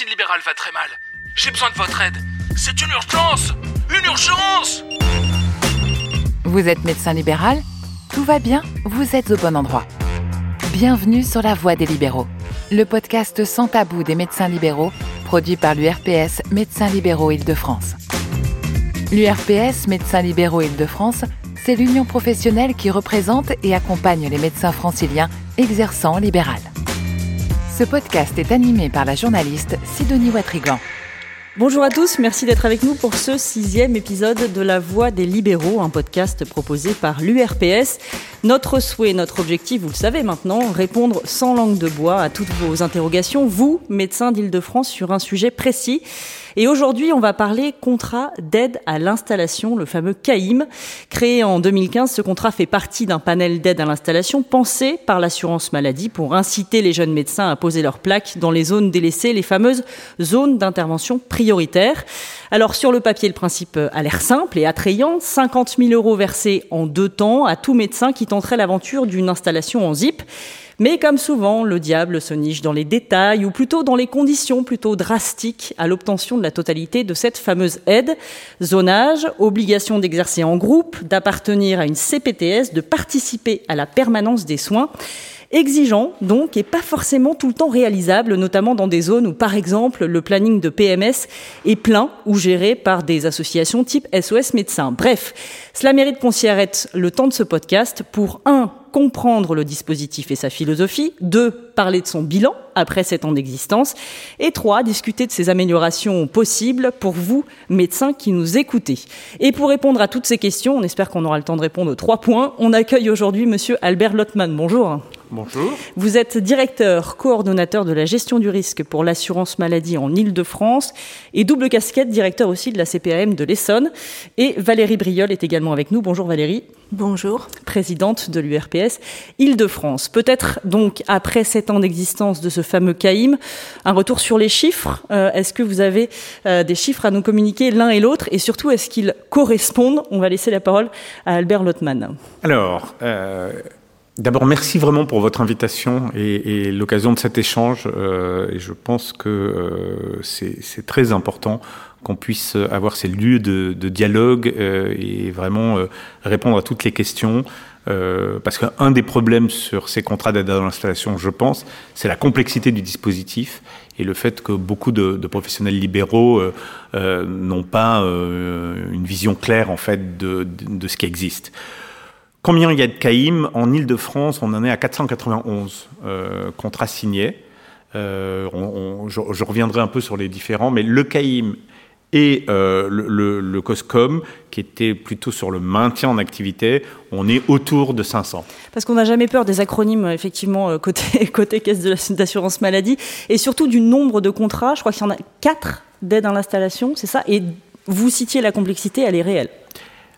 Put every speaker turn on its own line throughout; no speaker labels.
médecine libérale va très mal. J'ai besoin de votre aide. C'est une urgence Une urgence
Vous êtes médecin libéral? Tout va bien? Vous êtes au bon endroit. Bienvenue sur La Voix des libéraux, le podcast sans tabou des médecins libéraux, produit par l'URPS Médecins libéraux Île-de-France. L'URPS Médecins libéraux Île-de-France, c'est l'union professionnelle qui représente et accompagne les médecins franciliens exerçant libéral. Ce podcast est animé par la journaliste Sidonie Watrigan.
Bonjour à tous, merci d'être avec nous pour ce sixième épisode de La Voix des libéraux, un podcast proposé par l'URPS. Notre souhait, notre objectif, vous le savez maintenant, répondre sans langue de bois à toutes vos interrogations, vous, médecins d'Île-de-France, sur un sujet précis. Et aujourd'hui, on va parler contrat d'aide à l'installation, le fameux CAIM. Créé en 2015, ce contrat fait partie d'un panel d'aide à l'installation pensé par l'assurance maladie pour inciter les jeunes médecins à poser leurs plaques dans les zones délaissées, les fameuses zones d'intervention prioritaire. Alors sur le papier, le principe a l'air simple et attrayant. 50 000 euros versés en deux temps à tout médecin qui tenterait l'aventure d'une installation en ZIP. Mais comme souvent, le diable se niche dans les détails, ou plutôt dans les conditions plutôt drastiques à l'obtention de la totalité de cette fameuse aide. Zonage, obligation d'exercer en groupe, d'appartenir à une CPTS, de participer à la permanence des soins. Exigeant, donc, et pas forcément tout le temps réalisable, notamment dans des zones où, par exemple, le planning de PMS est plein ou géré par des associations type SOS médecins. Bref, cela mérite qu'on s'y arrête le temps de ce podcast pour, un, comprendre le dispositif et sa philosophie, deux, parler de son bilan après sept ans d'existence, et trois, discuter de ses améliorations possibles pour vous, médecins qui nous écoutez. Et pour répondre à toutes ces questions, on espère qu'on aura le temps de répondre aux trois points, on accueille aujourd'hui monsieur Albert Lottmann. Bonjour.
Bonjour.
Vous êtes directeur, coordonnateur de la gestion du risque pour l'assurance maladie en Ile-de-France et double casquette, directeur aussi de la CPAM de l'Essonne. Et Valérie Briol est également avec nous. Bonjour Valérie.
Bonjour.
Présidente de l'URPS Île-de-France. Peut-être donc après sept ans d'existence de ce fameux CAIM, un retour sur les chiffres. Euh, est-ce que vous avez euh, des chiffres à nous communiquer l'un et l'autre? Et surtout, est-ce qu'ils correspondent? On va laisser la parole à Albert Lottmann.
Alors, euh, D'abord, merci vraiment pour votre invitation et, et l'occasion de cet échange. Euh, et je pense que euh, c'est très important qu'on puisse avoir ces lieux de, dialogue euh, et vraiment euh, répondre à toutes les questions. Euh, parce qu'un des problèmes sur ces contrats d'aide à l'installation, je pense, c'est la complexité du dispositif et le fait que beaucoup de, professionnels libéraux n'ont pas une vision claire en fait de, ce qui existe. Combien il y a de CAIM En Ile-de-France, on en est à 491 euh, contrats signés. Euh, je, reviendrai un peu sur les différents, mais le CAIM et euh, le, le, le, COSCOM, qui était plutôt sur le maintien en activité, on est autour de 500.
Parce qu'on n'a jamais peur des acronymes, effectivement, euh, côté, côté caisse d'assurance maladie, et surtout du nombre de contrats. Je crois qu'il y en a 4 d'aide à l'installation, c'est ça? Et vous citiez la complexité, elle est réelle.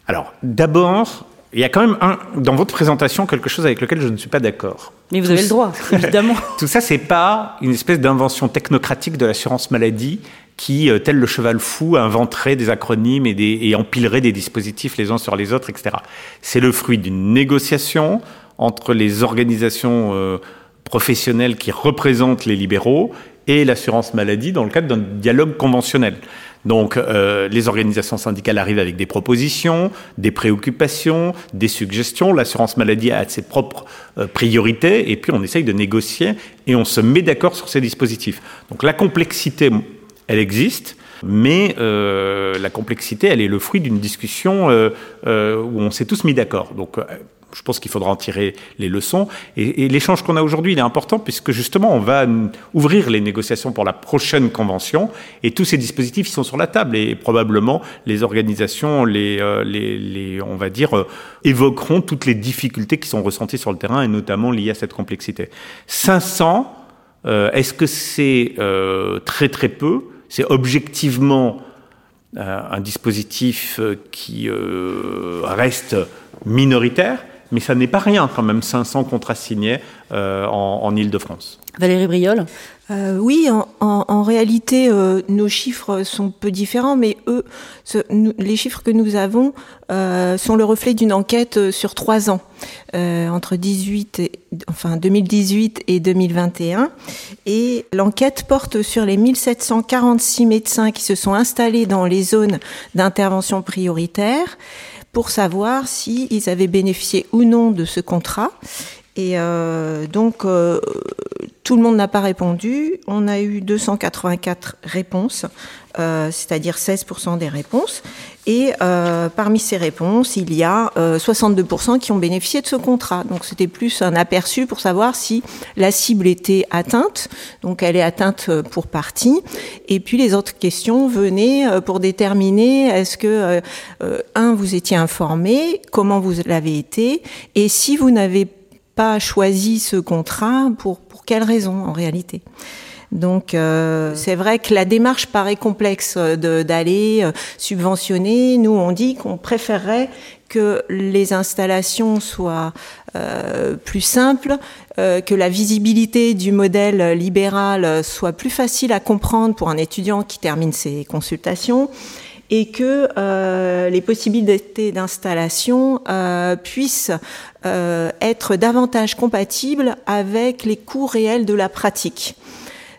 Alors, d'abord, il y a quand même un, dans votre présentation quelque chose avec lequel je ne suis pas d'accord.
Mais vous avez le droit, évidemment.
Tout ça, c'est pas une espèce d'invention technocratique de l'assurance maladie qui, euh, tel le cheval fou, inventerait des acronymes et, des, empilerait des dispositifs les uns sur les autres, etc. C'est le fruit d'une négociation entre les organisations euh, professionnelles qui représentent les libéraux et l'assurance maladie dans le cadre d'un dialogue conventionnel. Donc euh, les organisations syndicales arrivent avec des propositions, des préoccupations, des suggestions. L'assurance maladie a ses propres priorités et puis on essaye de négocier et on se met d'accord sur ces dispositifs. Donc la complexité, elle existe. Mais euh, la complexité, elle est le fruit d'une discussion euh, euh, où on s'est tous mis d'accord. Donc, je pense qu'il faudra en tirer les leçons. Et, l'échange qu'on a aujourd'hui, il est important puisque justement, on va ouvrir les négociations pour la prochaine convention et tous ces dispositifs ils sont sur la table et probablement les organisations, les, euh, les, les on va dire, euh, évoqueront toutes les difficultés qui sont ressenties sur le terrain et notamment liées à cette complexité. 500, euh, est-ce que c'est euh, très très peu? C'est objectivement euh, un dispositif qui reste minoritaire mais ça n'est pas rien quand même, 500 contrats signés euh, en, en Ile-de-France.
Valérie Briol?
Euh, oui, en, en, en réalité, euh, nos chiffres sont peu différents, mais eux, ce, nous, les chiffres que nous avons euh, sont le reflet d'une enquête euh, sur trois ans, euh, entre 18 et, enfin 2018 et 2021. Et l'enquête porte sur les 1746 médecins qui se sont installés dans les zones d'intervention prioritaire pour savoir s'ils avaient bénéficié ou non de ce contrat. Et euh, donc, euh, tout le monde n'a pas répondu. On a eu 284 réponses, euh, c'est-à-dire 16% des réponses. Et euh, parmi ces réponses, il y a 62% qui ont bénéficié de ce contrat. Donc, c'était plus un aperçu pour savoir si la cible était atteinte. Donc, elle est atteinte pour partie. Et puis, les autres questions venaient pour déterminer est-ce que, un, vous étiez informé, comment vous l'avez été, et si vous n'avez pas choisi ce contrat pour pour quelles raisons en réalité donc euh, c'est vrai que la démarche paraît complexe d'aller euh, subventionner. Nous on dit qu'on préférerait que les installations soient euh, plus simples, euh, que la visibilité du modèle libéral soit plus facile à comprendre pour un étudiant qui termine ses consultations et que euh, les possibilités d'installation euh, puissent euh, être davantage compatibles avec les coûts réels de la pratique.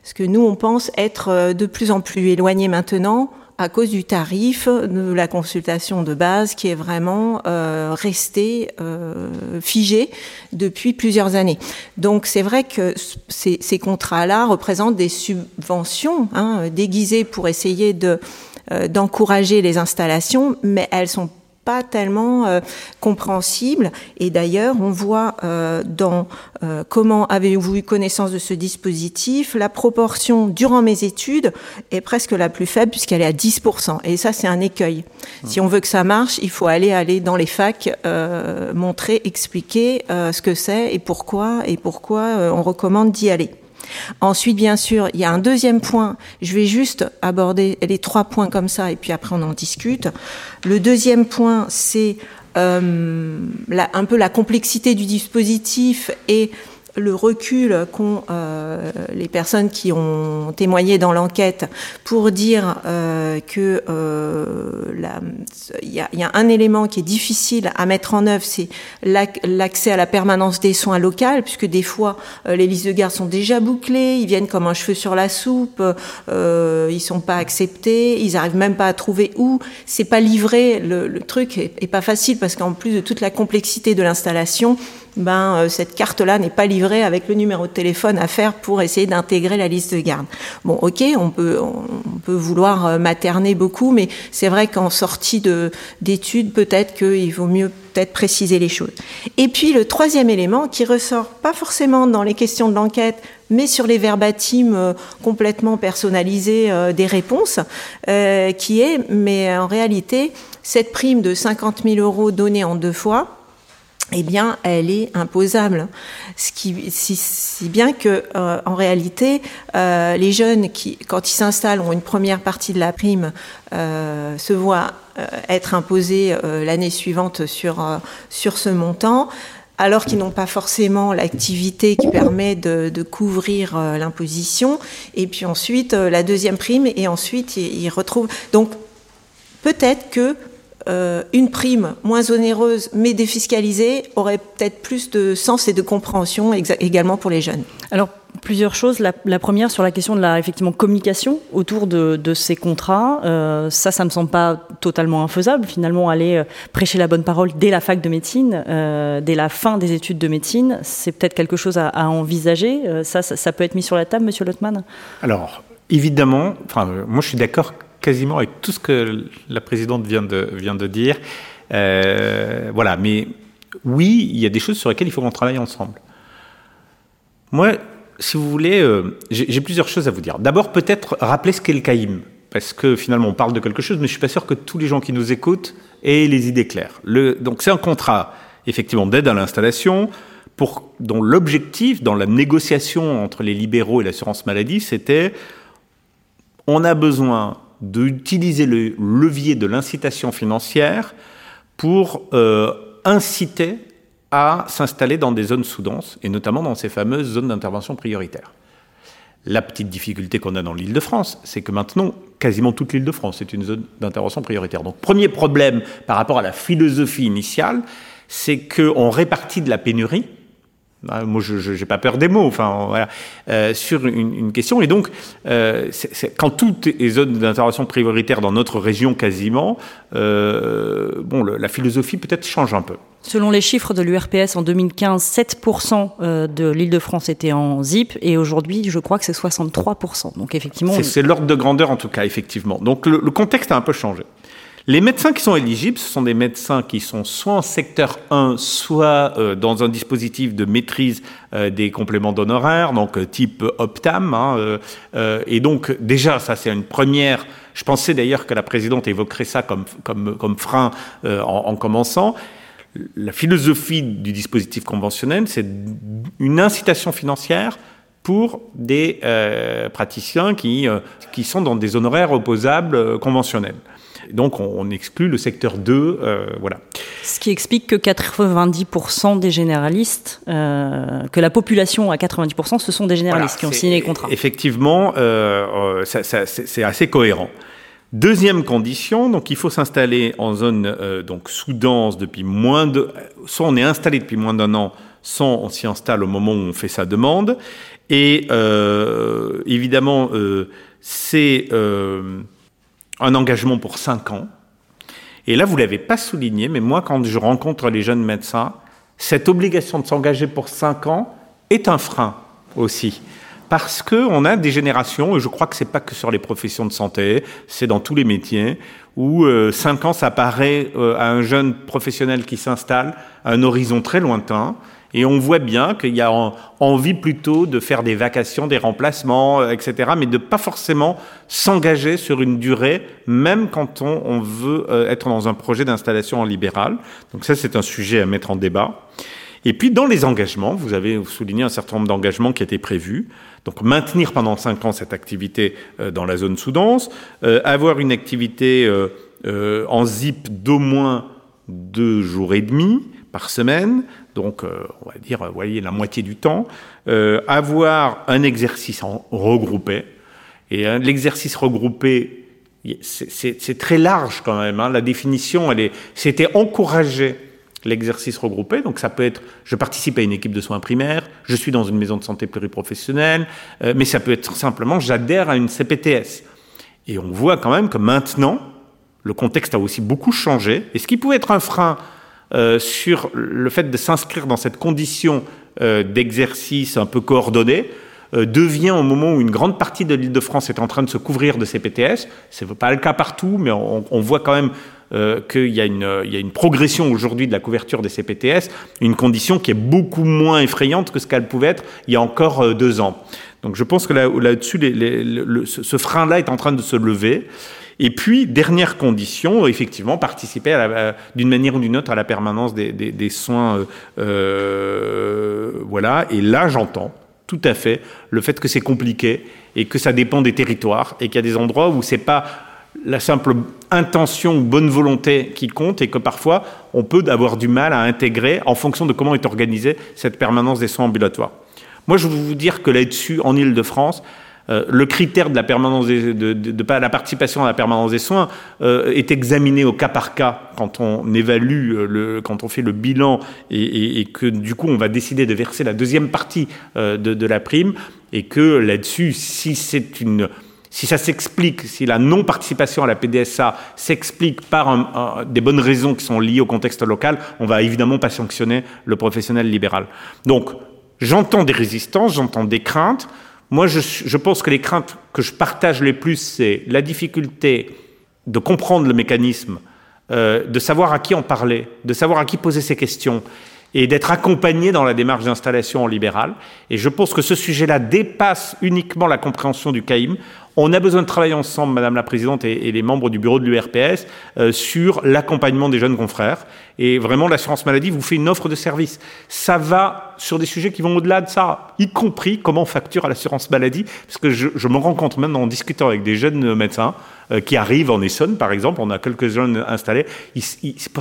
Parce que nous, on pense être de plus en plus éloignés maintenant à cause du tarif de la consultation de base qui est vraiment euh, resté euh, figé depuis plusieurs années. Donc c'est vrai que ces, ces contrats-là représentent des subventions hein, déguisées pour essayer de euh, d'encourager les installations, mais elles sont pas tellement euh, compréhensibles. Et d'ailleurs, on voit euh, dans euh, comment avez-vous eu connaissance de ce dispositif, la proportion durant mes études est presque la plus faible puisqu'elle est à 10%. Et ça, c'est un écueil. Si on veut que ça marche, il faut aller aller dans les facs, euh, montrer, expliquer euh, ce que c'est et pourquoi et pourquoi euh, on recommande d'y aller. Ensuite, bien sûr, il y a un deuxième point. Je vais juste aborder les trois points comme ça et puis après on en discute. Le deuxième point, c'est euh, un peu la complexité du dispositif et le recul qu'ont euh, les personnes qui ont témoigné dans l'enquête pour dire euh, que euh, il y, a un élément qui est difficile à mettre en œuvre, c'est l'accès à la permanence des soins locales, puisque des fois euh, les listes de garde sont déjà bouclées, ils viennent comme un cheveu sur la soupe, euh, ils sont pas acceptés, ils arrivent même pas à trouver où, c'est pas livré, le, truc est pas facile parce qu'en plus de toute la complexité de l'installation, ben, euh, cette carte-là n'est pas livrée avec le numéro de téléphone à faire pour essayer d'intégrer la liste de garde. Bon, ok, on peut, on peut vouloir euh, materner beaucoup, mais c'est vrai qu'en sortie de, d'études, peut-être qu'il vaut mieux peut-être préciser les choses. Et puis le troisième élément qui ressort pas forcément dans les questions de l'enquête, mais sur les verbatims euh, complètement personnalisés euh, des réponses, euh, qui est, mais en réalité, cette prime de 50 000 euros donnée en deux fois, eh bien, elle est imposable. Ce qui, si, bien que, euh, en réalité, euh, les jeunes qui, quand ils s'installent, ont une première partie de la prime, euh, se voient être imposés l'année suivante sur sur ce montant alors qu'ils n'ont pas forcément l'activité qui permet de, couvrir l'imposition. Et puis ensuite, la deuxième prime, et ensuite, ils retrouvent. Donc, peut-être que euh, une prime moins onéreuse mais défiscalisée aurait peut-être plus de sens et de compréhension également pour les jeunes.
Alors plusieurs choses. La, la, première sur la question de la effectivement communication autour de, de ces contrats. Euh, ça, ça me semble pas totalement infaisable. Finalement, aller euh, prêcher la bonne parole dès la fac de médecine, euh, dès la fin des études de médecine, c'est peut-être quelque chose à, à envisager. Euh, ça, ça, ça, peut être mis sur la table, Monsieur Lotman?
Alors évidemment, enfin, moi je suis d'accord quasiment avec tout ce que la présidente vient de, vient de dire. Euh, voilà, mais oui, il y a des choses sur lesquelles il faut qu'on travaille ensemble. Moi, si vous voulez, euh, j'ai plusieurs choses à vous dire. D'abord, peut-être rappeler ce qu'est le CAIM, parce que finalement, on parle de quelque chose, mais je suis pas sûr que tous les gens qui nous écoutent aient les idées claires. Donc, c'est un contrat, effectivement, d'aide à l'installation, dont l'objectif, dans la négociation entre les libéraux et l'assurance maladie, c'était on a besoin d'utiliser le levier de l'incitation financière pour euh, inciter à s'installer dans des zones sous-denses, et notamment dans ces fameuses zones d'intervention prioritaire. La petite difficulté qu'on a dans l'île de France, c'est que maintenant, quasiment toute l'île de France est une zone d'intervention prioritaire. Donc, premier problème par rapport à la philosophie initiale, c'est qu'on répartit de la pénurie moi, je n'ai pas peur des mots, enfin, voilà, euh, sur une, une, question. Et donc, euh, quand toutes les zones d'intervention prioritaire dans notre région quasiment, euh, bon, le, la philosophie peut-être change un peu.
Selon les chiffres de l'URPS en 2015, 7% euh, de l'Île-de-France était en ZIP et aujourd'hui, je crois que c'est 63%. Donc effectivement,
c'est l'ordre de grandeur en tout cas, effectivement. Donc le, le contexte a un peu changé. Les médecins qui sont éligibles, ce sont des médecins qui sont soit en secteur 1, soit euh, dans un dispositif de maîtrise euh, des compléments d'honoraires, donc euh, type Optam. Hein, et donc déjà, ça c'est une première. Je pensais d'ailleurs que la présidente évoquerait ça comme, comme, comme frein en, en commençant. La philosophie du dispositif conventionnel, c'est une incitation financière pour des euh, praticiens qui, euh, qui sont dans des honoraires opposables euh, conventionnels. Donc on, exclut le secteur 2, voilà.
Ce qui explique que 90% des généralistes, que la population à 90%, ce sont des généralistes qui ont signé les contrats.
Effectivement, c'est assez cohérent. Deuxième condition, donc il faut s'installer en zone donc sous-dense depuis moins de, soit on est installé depuis moins d'un an, soit on s'y installe au moment où on fait sa demande. Et euh, évidemment, euh, c'est euh, un engagement pour 5 ans. Et là, vous ne l'avez pas souligné, mais moi, quand je rencontre les jeunes médecins, cette obligation de s'engager pour 5 ans est un frein aussi. Parce qu'on a des générations, et je crois que ce n'est pas que sur les professions de santé, c'est dans tous les métiers, où 5 ans, ça paraît à un jeune professionnel qui s'installe à un horizon très lointain, et on voit bien qu'il y a envie plutôt de faire des vacations, des remplacements, euh, etc., mais de pas forcément s'engager sur une durée, même quand on, veut euh, être dans un projet d'installation en libéral. Donc ça, c'est un sujet à mettre en débat. Et puis dans les engagements, vous avez souligné un certain nombre d'engagements qui étaient prévus. Donc maintenir pendant cinq ans cette activité euh, dans la zone sous-dense, avoir une activité en zip d'au moins deux jours et demi par semaine, donc euh, on va dire, vous voyez, la moitié du temps, euh, avoir un exercice en regroupé. Et l'exercice regroupé, c'est très large quand même. Hein. La définition, elle est, c'était encourager l'exercice regroupé. Donc ça peut être, je participe à une équipe de soins primaires, je suis dans une maison de santé pluriprofessionnelle, euh, mais ça peut être simplement, j'adhère à une CPTS. Et on voit quand même que maintenant, le contexte a aussi beaucoup changé. Et ce qui pouvait être un frein euh, sur le fait de s'inscrire dans cette condition euh, d'exercice un peu coordonné euh, devient au moment où une grande partie de l'Île-de-France est en train de se couvrir de CPTS. Ce n'est pas le cas partout, mais on, voit quand même euh, qu'il y, a une progression aujourd'hui de la couverture des CPTS, une condition qui est beaucoup moins effrayante que ce qu'elle pouvait être il y a encore deux ans. Donc je pense que là-dessus, là ce frein-là est en train de se lever. Et puis, dernière condition, effectivement, participer d'une manière ou d'une autre à la permanence des soins. Euh, euh, voilà. Et là, j'entends tout à fait le fait que c'est compliqué et que ça dépend des territoires et qu'il y a des endroits où c'est pas la simple intention ou bonne volonté qui compte et que parfois on peut avoir du mal à intégrer en fonction de comment est organisée cette permanence des soins ambulatoires. Moi, je veux vous dire que là-dessus, en Ile-de-France, euh, le critère de la permanence des, de, de, de, la participation à la permanence des soins euh, est examiné au cas par cas quand on évalue euh, le, quand on fait le bilan et, et, et, que du coup on va décider de verser la deuxième partie euh, de, la prime et que là-dessus si c'est une si ça s'explique, si la non-participation à la PDSA s'explique par un, des bonnes raisons qui sont liées au contexte local, on va évidemment pas sanctionner le professionnel libéral. Donc, j'entends des résistances, j'entends des craintes. Moi, je, pense que les craintes que je partage les plus, c'est la difficulté de comprendre le mécanisme, euh, de savoir à qui en parler, de savoir à qui poser ces questions et d'être accompagné dans la démarche d'installation en libéral. Et je pense que ce sujet-là dépasse uniquement la compréhension du CAIM. On a besoin de travailler ensemble, Madame la Présidente et, les membres du bureau de l'URPS, euh, sur l'accompagnement des jeunes confrères. Et vraiment, l'assurance maladie vous fait une offre de service. Ça va sur des sujets qui vont au-delà de ça, y compris comment on facture à l'assurance maladie, parce que je, je me rends compte maintenant en discutant avec des jeunes médecins, euh, qui arrivent en Essonne, par exemple. On a quelques jeunes installés.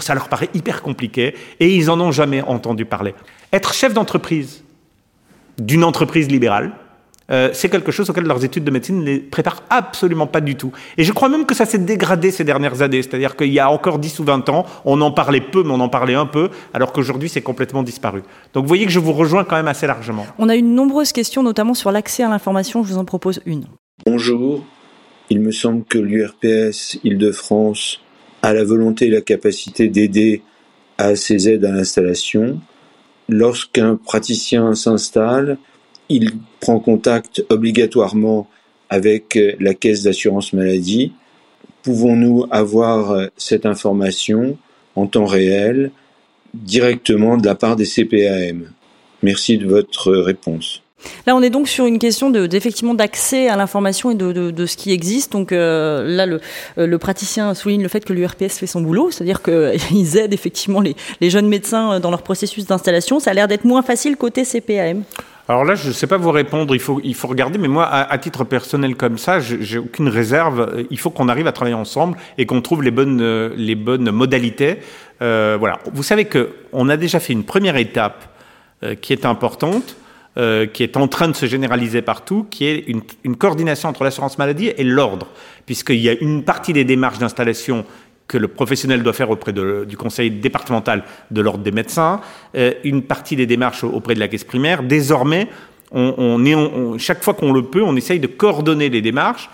ça leur paraît hyper compliqué et ils en ont jamais entendu parler. Être chef d'entreprise d'une entreprise libérale, euh, c'est quelque chose auquel leurs études de médecine ne les préparent absolument pas du tout. Et je crois même que ça s'est dégradé ces dernières années. C'est-à-dire qu'il y a encore 10 ou 20 ans, on en parlait peu, mais on en parlait un peu, alors qu'aujourd'hui, c'est complètement disparu. Donc vous voyez que je vous rejoins quand même assez largement.
On a eu une nombreuses questions, notamment sur l'accès à l'information. Je vous en propose une.
Bonjour. Il me semble que l'URPS Île-de-France a la volonté et la capacité d'aider à ces aides à l'installation. Lorsqu'un praticien s'installe, il prend contact obligatoirement avec euh, la caisse d'assurance maladie. Pouvons-nous avoir euh, cette information en temps réel directement de la part des CPAM Merci de votre réponse.
Là, on est donc sur une question de, d'effectivement d'accès à l'information et de, de, ce qui existe. Donc euh, là, le, le, praticien souligne le fait que l'URPS fait son boulot, c'est-à-dire qu'ils aident effectivement les, les, jeunes médecins dans leur processus d'installation. Ça a l'air d'être moins facile côté CPAM.
Alors là, je ne sais pas vous répondre, il faut, il faut regarder, mais moi, à, titre personnel comme ça, j'ai aucune réserve. Il faut qu'on arrive à travailler ensemble et qu'on trouve les bonnes, euh, les bonnes modalités. Euh, voilà. Vous savez qu'on a déjà fait une première étape euh, qui est importante, qui est en train de se généraliser partout, qui est une coordination entre l'assurance maladie et l'ordre, puisqu'il y a une partie des démarches d'installation que le professionnel doit faire auprès du conseil départemental de l'ordre des médecins, euh, une partie des démarches auprès de la caisse primaire. Désormais, chaque fois qu'on le peut, on essaye de coordonner les démarches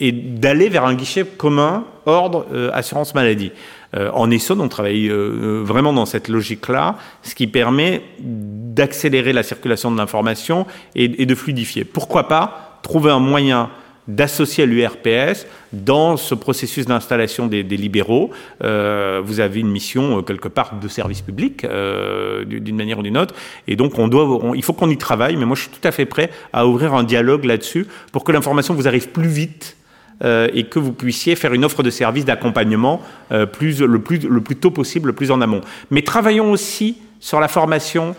et d'aller vers un guichet commun ordre euh, assurance maladie. Euh, en Essonne, on travaille vraiment dans cette logique-là, ce qui permet d'accélérer la circulation de l'information et de fluidifier. Pourquoi pas trouver un moyen d'associer l'URPS dans ce processus d'installation des, libéraux. Euh, vous avez une mission euh, quelque part de service public, euh, d'une manière ou d'une autre, et donc il faut qu'on y travaille. Mais moi, je suis tout à fait prêt à ouvrir un dialogue là-dessus pour que l'information vous arrive plus vite. et que vous puissiez faire une offre de service d'accompagnement le, plus, le plus tôt possible, le plus en amont. Mais travaillons aussi sur la formation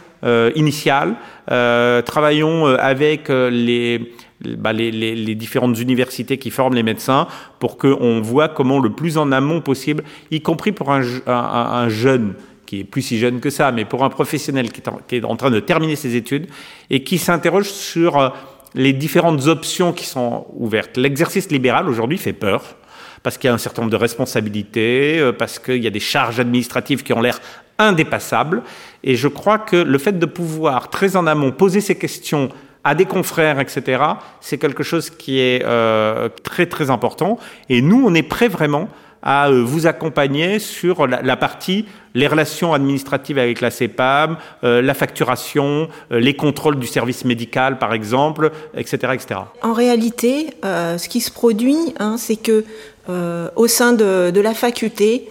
initiale, travaillons avec les, bah, les, différentes universités qui forment les médecins pour qu'on voit comment le plus en amont possible, y compris pour un, un, un jeune qui est plus si jeune que ça, mais pour un professionnel qui est, en, qui est en train de terminer ses études et qui s'interroge sur euh, les différentes options qui sont ouvertes. L'exercice libéral aujourd'hui fait peur parce qu'il y a un certain nombre de responsabilités, euh, parce qu'il y a des charges administratives qui ont l'air indépassables. Et je crois que le fait de pouvoir très en amont poser ces questions à des confrères, etc., c'est quelque chose qui est euh, très très important. Et nous, on est prêt vraiment à euh, vous accompagner sur la, partie les relations administratives avec la CEPAM, euh, la facturation, les contrôles du service médical, par exemple, etc., etc.
En réalité, ce qui se produit, hein, c'est que au sein de, de la faculté,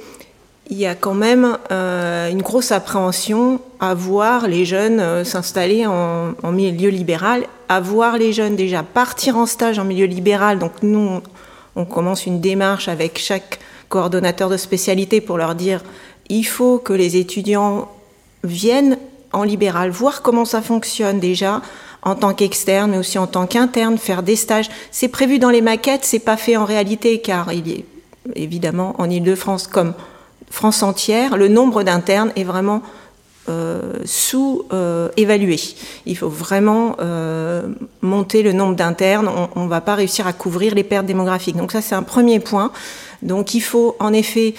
il y a quand même euh, une grosse appréhension à voir les jeunes euh, s'installer en, milieu libéral, à voir les jeunes déjà partir en stage en milieu libéral. Donc nous, on commence une démarche avec chaque coordonnateur de spécialité pour leur dire il faut que les étudiants viennent en libéral, voir comment ça fonctionne déjà en tant qu'externe, mais aussi en tant qu'interne, faire des stages. C'est prévu dans les maquettes, c'est pas fait en réalité, car il est évidemment en Ile-de-France comme France entière, le nombre d'internes est vraiment euh, sous-évalué. Il faut vraiment euh, monter le nombre d'internes. On ne va pas réussir à couvrir les pertes démographiques. Donc ça, c'est un premier point. Donc il faut en effet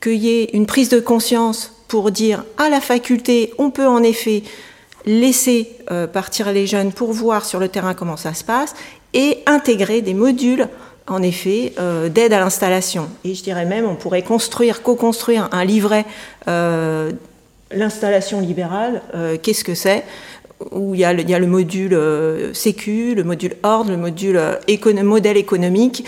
qu'il y ait une prise de conscience pour dire à la faculté, on peut en effet laisser euh, partir les jeunes pour voir sur le terrain comment ça se passe et intégrer des modules en effet, euh, d'aide à l'installation. Et je dirais même, on pourrait construire, co-construire un livret, euh, l'installation libérale, euh, qu'est-ce que c'est? Où il y, a le, module sécu, le module ordre, le module modèle économique,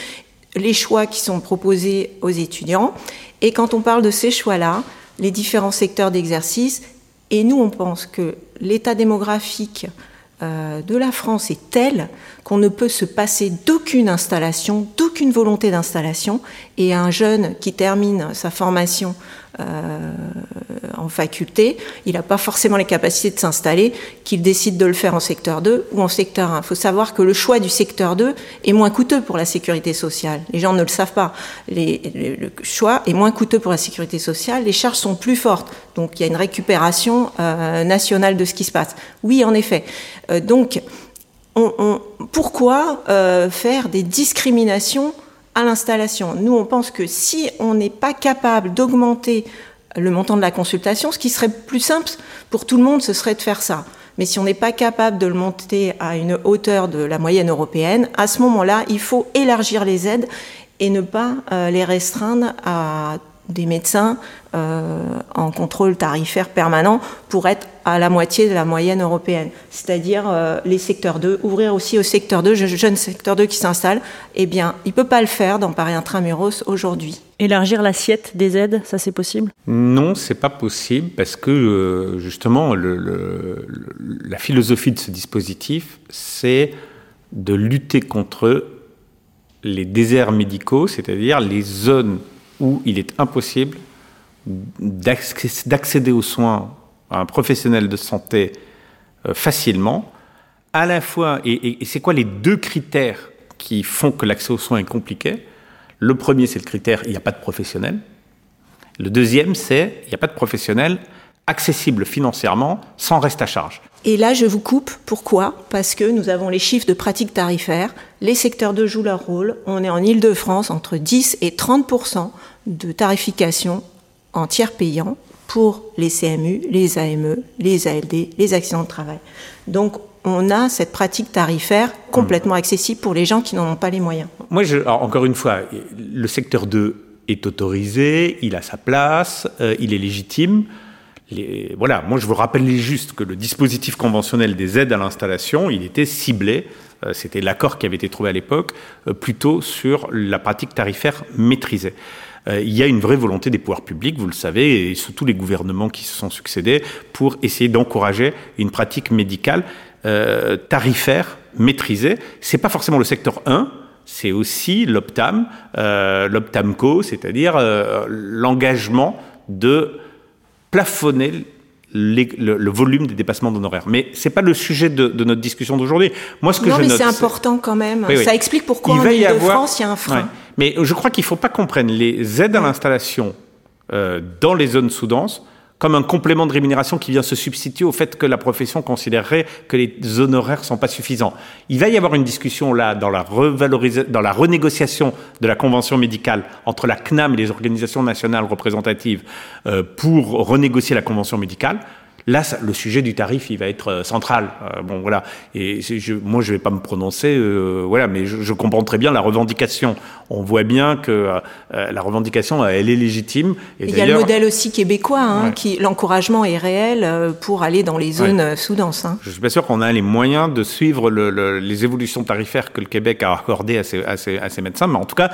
les choix qui sont proposés aux étudiants. Et quand on parle de ces choix-là, les différents secteurs d'exercice, et nous, on pense que l'état démographique de la France est telle qu'on ne peut se passer d'aucune installation, d'aucune volonté d'installation, Et un jeune qui termine sa formation euh, en faculté, il n'a pas forcément les capacités de s'installer, qu'il décide de le faire en secteur 2 ou en secteur 1. Il faut savoir que le choix du secteur 2 est moins coûteux pour la sécurité sociale. Les gens ne le savent pas. Le, choix est moins coûteux pour la sécurité sociale, les charges sont plus fortes. Donc il y a une récupération euh, nationale de ce qui se passe. Oui, en effet. Euh, donc, on, on, pourquoi euh, faire des discriminations à l'installation. Nous, on pense que si on n'est pas capable d'augmenter le montant de la consultation, ce qui serait plus simple pour tout le monde, ce serait de faire ça. Mais si on n'est pas capable de le monter à une hauteur de la moyenne européenne, à ce moment-là, il faut élargir les aides et ne pas euh, les restreindre à des médecins euh, en contrôle tarifaire permanent pour être à la moitié de la moyenne européenne. C'est-à-dire euh, les secteurs 2, ouvrir aussi au secteur 2, jeune secteur 2 qui s'installe, eh bien, il ne peut pas le faire dans Paris Intramuros aujourd'hui.
Élargir l'assiette des aides, ça c'est possible?
Non, c'est pas possible parce que euh, justement, le, le, la philosophie de ce dispositif, c'est de lutter contre les déserts médicaux, c'est-à-dire les zones où il est impossible d'accéder aux soins à un professionnel de santé euh, facilement, à la fois, et, et, et c'est quoi les deux critères qui font que l'accès aux soins est compliqué? Le premier, c'est le critère il n'y a pas de professionnel. Le deuxième, c'est il n'y a pas de professionnel accessible financièrement sans reste à charge.
Et là, je vous coupe. Pourquoi? Parce que nous avons les chiffres de pratiques tarifaires. Les secteurs 2 jouent leur rôle. On est en Ile-de-France entre 10 et 30% de tarification en tiers payant pour les CMU, les AME, les ALD, les accidents de travail. Donc, on a cette pratique tarifaire complètement accessible pour les gens qui n'en ont pas les moyens.
Moi, je, encore une fois, le secteur 2 est autorisé, il a sa place, euh, il est légitime. Les, voilà, moi je vous rappelle juste que le dispositif conventionnel des aides à l'installation, il était ciblé, euh, c'était l'accord qui avait été trouvé à l'époque, euh, plutôt sur la pratique tarifaire maîtrisée. Euh, il y a une vraie volonté des pouvoirs publics, vous le savez, et surtout les gouvernements qui se sont succédés, pour essayer d'encourager une pratique médicale euh, tarifaire maîtrisée. C'est pas forcément le secteur 1, c'est aussi l'Optam, euh, l'Optamco, c'est-à-dire euh, l'engagement de plafonner les, le, le, volume des dépassements d'honoraires. Mais c'est pas le sujet de, de notre discussion d'aujourd'hui.
Moi, ce que non, je mais c'est important quand même. Oui, oui. Ça explique pourquoi il en Ile-de-France, il y a un frein. Ouais.
Mais je crois qu'il ne faut pas qu'on prenne les aides à l'installation euh, dans les zones sous-denses comme un complément de rémunération qui vient se substituer au fait que la profession considérerait que les honoraires sont pas suffisants. Il va y avoir une discussion là dans la dans la renégociation de la convention médicale entre la CNAM et les organisations nationales représentatives euh, pour renégocier la convention médicale. Là, ça, le sujet du tarif, il va être euh, central. Euh, bon, voilà. Et je, moi, je vais pas me prononcer, euh, voilà, mais je, je, comprends très bien la revendication. On voit bien que euh, la revendication, elle est légitime.
Et il y a le modèle aussi québécois, hein, ouais. qui l'encouragement est réel pour aller dans les zones ouais. sous-denses. Hein.
Je suis pas sûr qu'on a les moyens de suivre le, le, les évolutions tarifaires que le Québec a accordées à ses, à ses, à ses médecins, mais en tout cas,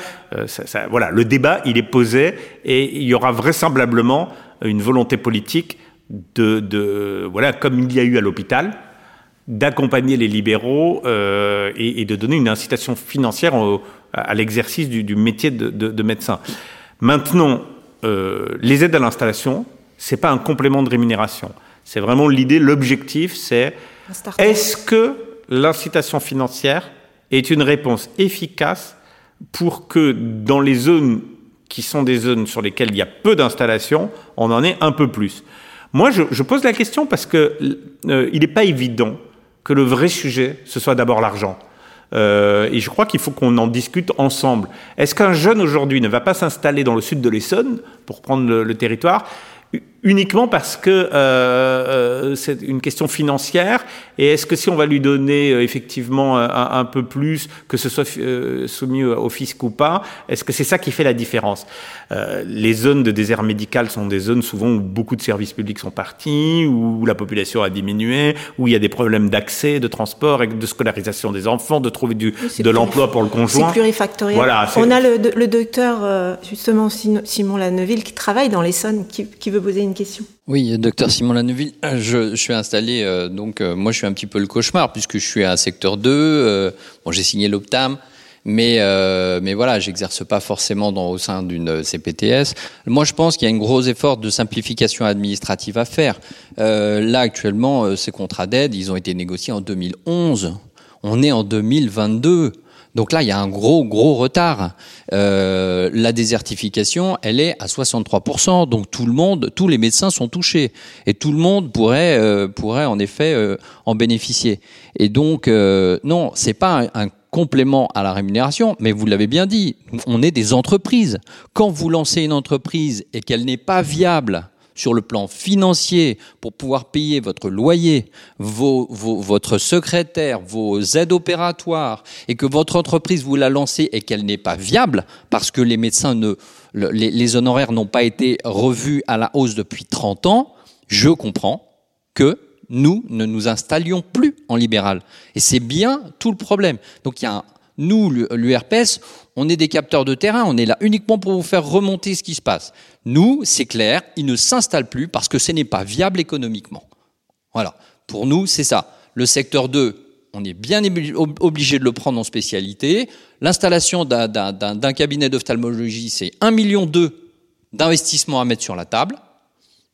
ça, ça, voilà, le débat, il est posé et il y aura vraisemblablement une volonté politique de, de, voilà, comme il y a eu à l'hôpital, d'accompagner les libéraux euh, et, et, de donner une incitation financière au, à l'exercice du, du, métier de, de, de, médecin. Maintenant, euh, les aides à l'installation, c'est pas un complément de rémunération. C'est vraiment l'idée, l'objectif, c'est est-ce que l'incitation financière est une réponse efficace pour que dans les zones qui sont des zones sur lesquelles il y a peu d'installations, on en ait un peu plus? Moi, je, pose la question parce que euh, il n'est pas évident que le vrai sujet ce soit d'abord l'argent. Euh, et je crois qu'il faut qu'on en discute ensemble. Est-ce qu'un jeune aujourd'hui ne va pas s'installer dans le sud de l'Essonne pour prendre le territoire uniquement parce que euh, euh, c'est une question financière. Et est-ce que si on va lui donner euh, effectivement un, un, peu plus que ce soit euh, soumis au fisc ou pas est-ce que c'est ça qui fait la différence? Euh, les zones de désert médical sont des zones souvent où beaucoup de services publics sont partis où la population a diminué où il y a des problèmes d'accès de transport et de scolarisation des enfants de trouver du, de l'emploi pour le conjoint.
c'est plurifactoriel. Voilà, on a le, le docteur euh, justement Simon Lanneville qui travaille dans l'Essonne qui, qui veut poser une
Oui, docteur Simon Lanneville, je, suis installé, euh, donc euh, moi je suis un petit peu le cauchemar puisque je suis à secteur 2, euh, bon, j'ai signé l'Optam, Mais, mais voilà, j'exerce pas forcément au sein d'une CPTS. Moi, je pense qu'il y a un gros effort de simplification administrative à faire. Là, actuellement, ces contrats d'aide, ils ont été négociés en 2011. On est en 2022. Donc là, il y a un gros, gros retard. Euh, la désertification, elle est à 63%. Donc tout le monde, tous les médecins sont touchés. Et tout le monde pourrait, euh, pourrait en effet euh, en bénéficier. Et donc, non, c'est pas un complément à la rémunération, mais vous l'avez bien dit, on est des entreprises. Quand vous lancez une entreprise et qu'elle n'est pas viable sur le plan financier pour pouvoir payer votre loyer, votre secrétaire, vos aides opératoires, et que votre entreprise vous l'a lancée et qu'elle n'est pas viable parce que les médecins honoraires n'ont pas été revus à la hausse depuis 30 ans, je comprends que nous ne nous installions plus en libéral. Et c'est bien tout le problème. Donc il nous, l'URPS, on est des capteurs de terrain, on est là uniquement pour vous faire remonter ce qui se passe. Nous, c'est clair, ils ne s'installent plus parce que ce n'est pas viable économiquement. Voilà. Pour nous, c'est ça. Le secteur 2, on est bien obligé de le prendre en spécialité. L'installation d'un cabinet d'ophtalmologie, c'est 1,2 million d'investissement à mettre sur la table.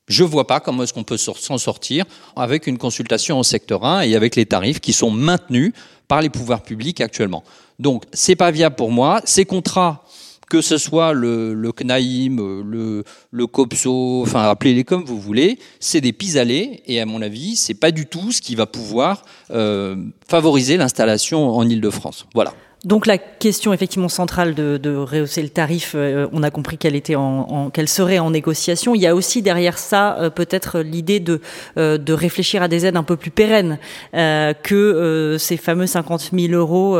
Je ne vois pas comment est-ce qu'on peut s'en sortir avec une consultation en secteur 1 et avec les tarifs qui sont maintenus par les pouvoirs publics actuellement. Donc, c'est pas viable pour moi. Ces contrats, que ce soit le, le CNAIM, le, le COPSO, enfin, appelez-les comme vous voulez, c'est des pis-aller, et à mon avis, c'est pas du tout ce qui va pouvoir euh, favoriser l'installation en Ile-de-France. Voilà.
Donc la question effectivement centrale de, rehausser le tarif, euh, on a compris qu'elle était en, qu'elle serait en négociation. Il y a aussi derrière ça euh, peut-être l'idée de euh, de réfléchir à des aides un peu plus pérennes que ces fameux 50 000 euros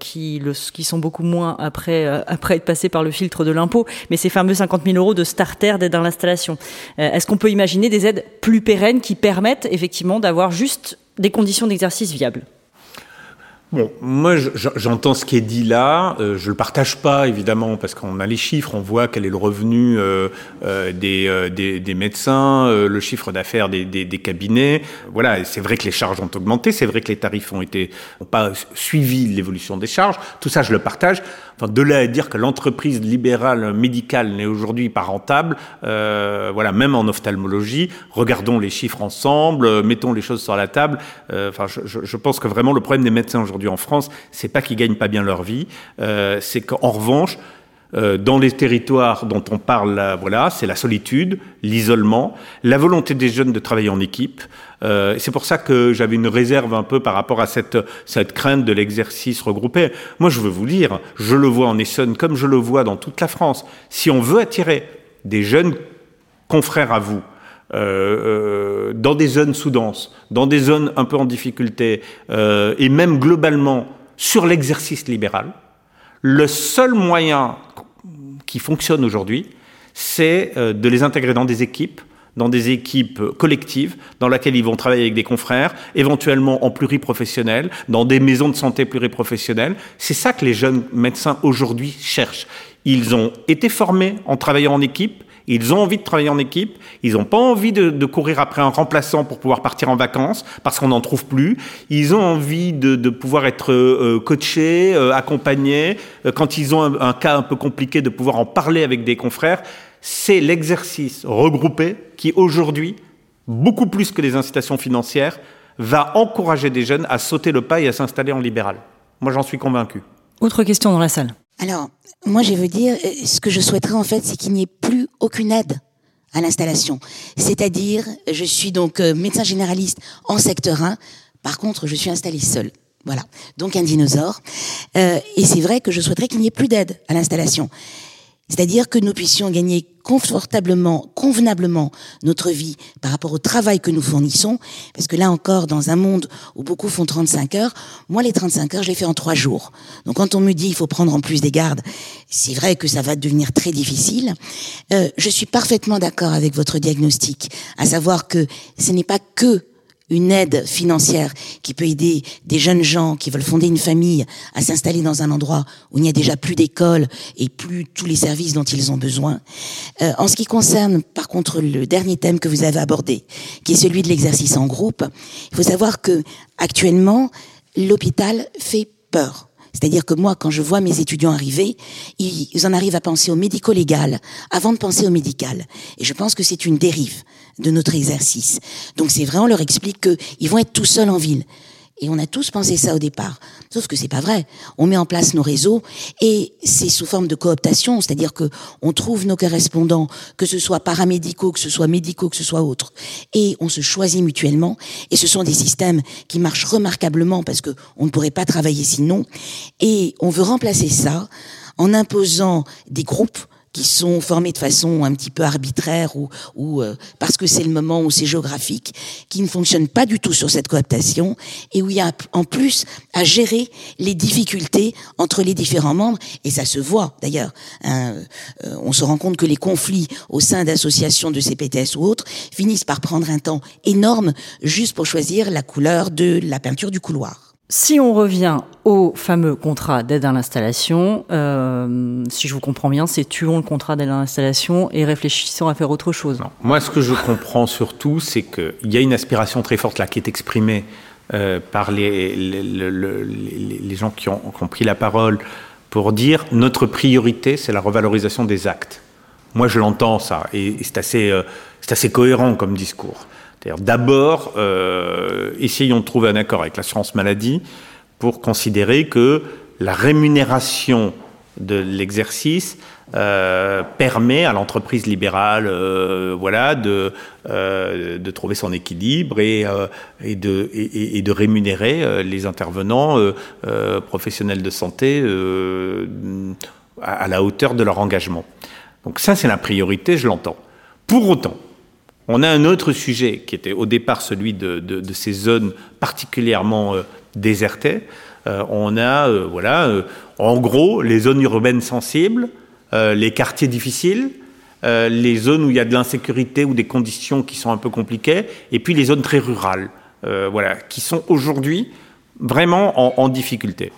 qui le, qui sont beaucoup moins après après être passés par le filtre de l'impôt, mais ces fameux 50 000 euros de starter d'aide à l'installation. Est-ce qu'on peut imaginer des aides plus pérennes qui permettent effectivement d'avoir juste des conditions d'exercice viables?
Bon, moi j'entends ce qui est dit là, euh, je le partage pas évidemment parce qu'on a les chiffres, on voit quel est le revenu euh, euh, des, médecins, le chiffre d'affaires des, cabinets. Voilà, c'est vrai que les charges ont augmenté, c'est vrai que les tarifs ont été pas suivi l'évolution des charges. Tout ça, je le partage. Enfin, de là à dire que l'entreprise libérale médicale n'est aujourd'hui pas rentable, euh, voilà, même en ophtalmologie, regardons les chiffres ensemble, mettons les choses sur la table. Enfin, je, je pense que vraiment le problème des médecins aujourd'hui en France, c'est pas qu'ils gagnent pas bien leur vie, euh, c'est qu'en revanche, euh, dans les territoires dont on parle, là, voilà, c'est la solitude, l'isolement, la volonté des jeunes de travailler en équipe. Euh, c'est pour ça que j'avais une réserve un peu par rapport à cette, cette crainte de l'exercice regroupé. Moi, je veux vous dire, je le vois en Essonne comme je le vois dans toute la France. Si on veut attirer des jeunes confrères à vous, euh, dans des zones sous-denses, dans des zones un peu en difficulté, et même globalement sur l'exercice libéral, le seul moyen qui fonctionne aujourd'hui, c'est euh, de les intégrer dans des équipes, dans des équipes collectives, dans lesquelles ils vont travailler avec des confrères, éventuellement en pluriprofessionnel, dans des maisons de santé pluriprofessionnelles. C'est ça que les jeunes médecins aujourd'hui cherchent. Ils ont été formés en travaillant en équipe, ils ont envie de travailler en équipe. Ils n'ont pas envie de, courir après un remplaçant pour pouvoir partir en vacances parce qu'on n'en trouve plus. Ils ont envie de, pouvoir être euh, coachés, euh, accompagnés. Euh, quand ils ont un, un, cas un peu compliqué, de pouvoir en parler avec des confrères. C'est l'exercice regroupé qui aujourd'hui, beaucoup plus que les incitations financières, va encourager des jeunes à sauter le pas et à s'installer en libéral. Moi, j'en suis convaincu.
Autre question dans la salle.
Alors, moi, je veux dire, ce que je souhaiterais en fait, c'est qu'il n'y ait plus aucune aide à l'installation. C'est-à-dire, je suis donc euh, médecin généraliste en secteur 1. Par contre, je suis installé seul. Voilà. Donc un dinosaure. Euh, et c'est vrai que je souhaiterais qu'il n'y ait plus d'aide à l'installation. C'est-à-dire que nous puissions gagner confortablement, convenablement notre vie par rapport au travail que nous fournissons. Parce que là encore, dans un monde où beaucoup font 35 heures, moi les 35 heures, je les fais en trois jours. Donc quand on me dit il faut prendre en plus des gardes, c'est vrai que ça va devenir très difficile. Euh, je suis parfaitement d'accord avec votre diagnostic, à savoir que ce n'est pas que une aide financière qui peut aider des jeunes gens qui veulent fonder une famille à s'installer dans un endroit où il n'y a déjà plus d'école et plus tous les services dont ils ont besoin. Euh, en ce qui concerne, par contre, le dernier thème que vous avez abordé, qui est celui de l'exercice en groupe, il faut savoir que actuellement, l'hôpital fait peur C'est-à-dire que moi, quand je vois mes étudiants arriver, ils en arrivent à penser au médico-légal avant de penser au médical. Et je pense que c'est une dérive de notre exercice. Donc c'est vrai, on leur explique qu'ils vont être tout seuls en ville. Et on a tous pensé ça au départ. Sauf que c'est pas vrai. On met en place nos réseaux et c'est sous forme de cooptation, c'est-à-dire que on trouve nos correspondants, que ce soit paramédicaux, que ce soit médicaux, que ce soit autres, et on se choisit mutuellement. Et ce sont des systèmes qui marchent remarquablement parce que on ne pourrait pas travailler sinon. Et on veut remplacer ça en imposant des groupes qui sont formés de façon un petit peu arbitraire ou, euh, parce que c'est le moment où c'est géographique, qui ne fonctionnent pas du tout sur cette cooptation et où il y a en plus à gérer les difficultés entre les différents membres et ça se voit d'ailleurs. Hein, euh, on se rend compte que les conflits au sein d'associations de CPTS ou autres finissent par prendre un temps énorme juste pour choisir la couleur de la peinture du couloir.
Si on revient au fameux contrat d'aide à l'installation, euh, si je vous comprends bien, c'est tuons le contrat d'aide à l'installation et réfléchissons à faire autre chose.
Moi, ce que je comprends surtout, c'est qu'il y a une aspiration très forte là qui est exprimée euh, par les, les, gens qui ont, qui ont, pris la parole pour dire notre priorité, c'est la revalorisation des actes. Moi, je l'entends ça, et, c'est assez, euh, c'est assez cohérent comme discours. D'abord, euh, essayons de trouver un accord avec l'assurance maladie pour considérer que la rémunération de l'exercice euh, permet à l'entreprise libérale euh, voilà, de, trouver son équilibre et, de rémunérer les intervenants professionnels de santé à, à la hauteur de leur engagement. Donc ça, c'est la priorité, je l'entends. Pour autant, on a un autre sujet qui était au départ celui de, ces zones particulièrement euh, désertées. Euh, on a, euh, voilà, en gros, les zones urbaines sensibles, les quartiers difficiles, les zones où il y a de l'insécurité ou des conditions qui sont un peu compliquées, et puis les zones très rurales, voilà, qui sont aujourd'hui vraiment en, difficulté.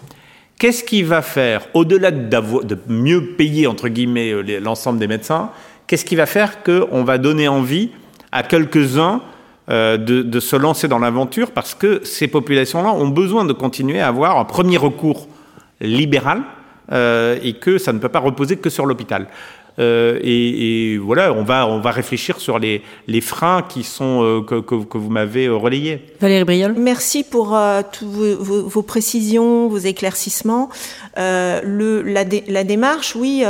Qu'est-ce qui va faire, au-delà de mieux payer entre guillemets l'ensemble des médecins, qu'est-ce qui va faire qu'on va donner envie à quelques-uns euh, de, se lancer dans l'aventure parce que ces populations-là ont besoin de continuer à avoir un premier recours libéral euh, et que ça ne peut pas reposer que sur l'hôpital. Euh, et, voilà, on va, on va réfléchir sur les, les freins qui sont, que, que, vous m'avez relayés.
Valérie Briol.
Merci pour toutes vos, vos, précisions, vos éclaircissements. le, la, la, démarche, oui,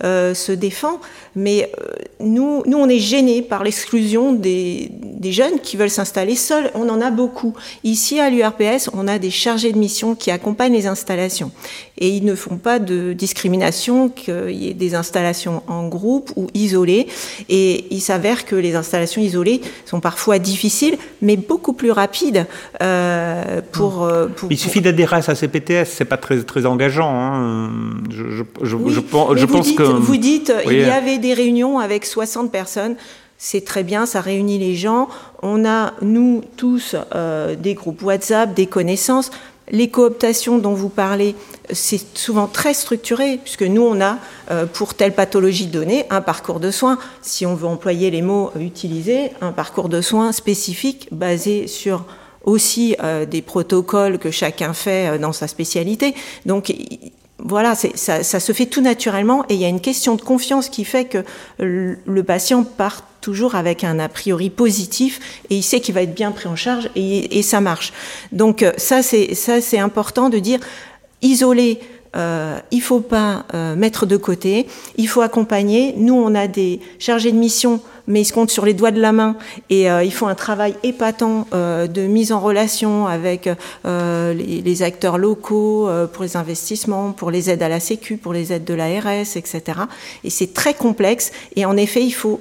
se défend. Mais euh, nous, nous, on est gênés par l'exclusion des, des, jeunes qui veulent s'installer seuls. On en a beaucoup. Ici, à l'URPS, on a des chargés de mission qui accompagnent les installations. Et ils ne font pas de discrimination, qu'il y ait des installations en groupe ou isolées. Et il s'avère que les installations isolées sont parfois difficiles, mais beaucoup plus rapides euh, pour, euh, pour,
Il suffit d'adhérer à sa CPTS, c'est pas très, très engageant. Hein. Je, je, je, je, pense,
dites,
que...
Vous dites, il y avait des des réunions avec 60 personnes. C'est très bien, ça réunit les gens. On a, nous tous, euh, des groupes WhatsApp, des connaissances. Les cooptations dont vous parlez, c'est souvent très structuré, puisque nous, on a, euh, pour telle pathologie donnée, un parcours de soins, si on veut employer les mots utilisés, un parcours de soins spécifique basé sur aussi euh, des protocoles que chacun fait dans sa spécialité. Donc, voilà, ça, ça, se fait tout naturellement et il y a une question de confiance qui fait que le patient part toujours avec un a priori positif et il sait qu'il va être bien pris en charge et, et ça marche. Donc euh, ça c'est ça c'est important de dire isoler euh, il faut pas euh, mettre de côté, il faut accompagner. Nous, on a des chargés de mission, mais ils se comptent sur les doigts de la main et euh, ils font un travail épatant euh, de mise en relation avec euh, les, acteurs locaux pour les investissements, pour les aides à la Sécu, pour les aides de l'ARS, etc. Et c'est très complexe. Et en effet, il faut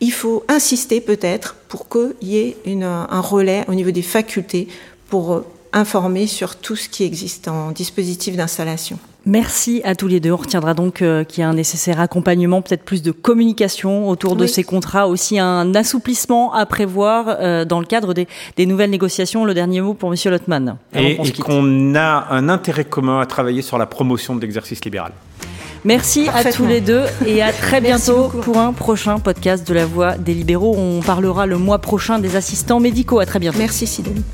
il faut insister peut-être pour qu'il y ait un relais au niveau des facultés pour informer sur tout ce qui existe en dispositif d'installation.
Merci à tous les deux. On retiendra donc euh, qu'il y a un nécessaire accompagnement, peut-être plus de communication autour de ces contrats, aussi un assouplissement à prévoir euh, dans le cadre des, des, nouvelles négociations. Le dernier mot pour Monsieur Lottmann.
Et, et qu'on a un intérêt commun à travailler sur la promotion de l'exercice libéral.
Merci à tous les deux et à très bientôt pour un prochain podcast de la Voix des libéraux. On parlera le mois prochain des assistants médicaux. À très bientôt.
Merci Sidonie.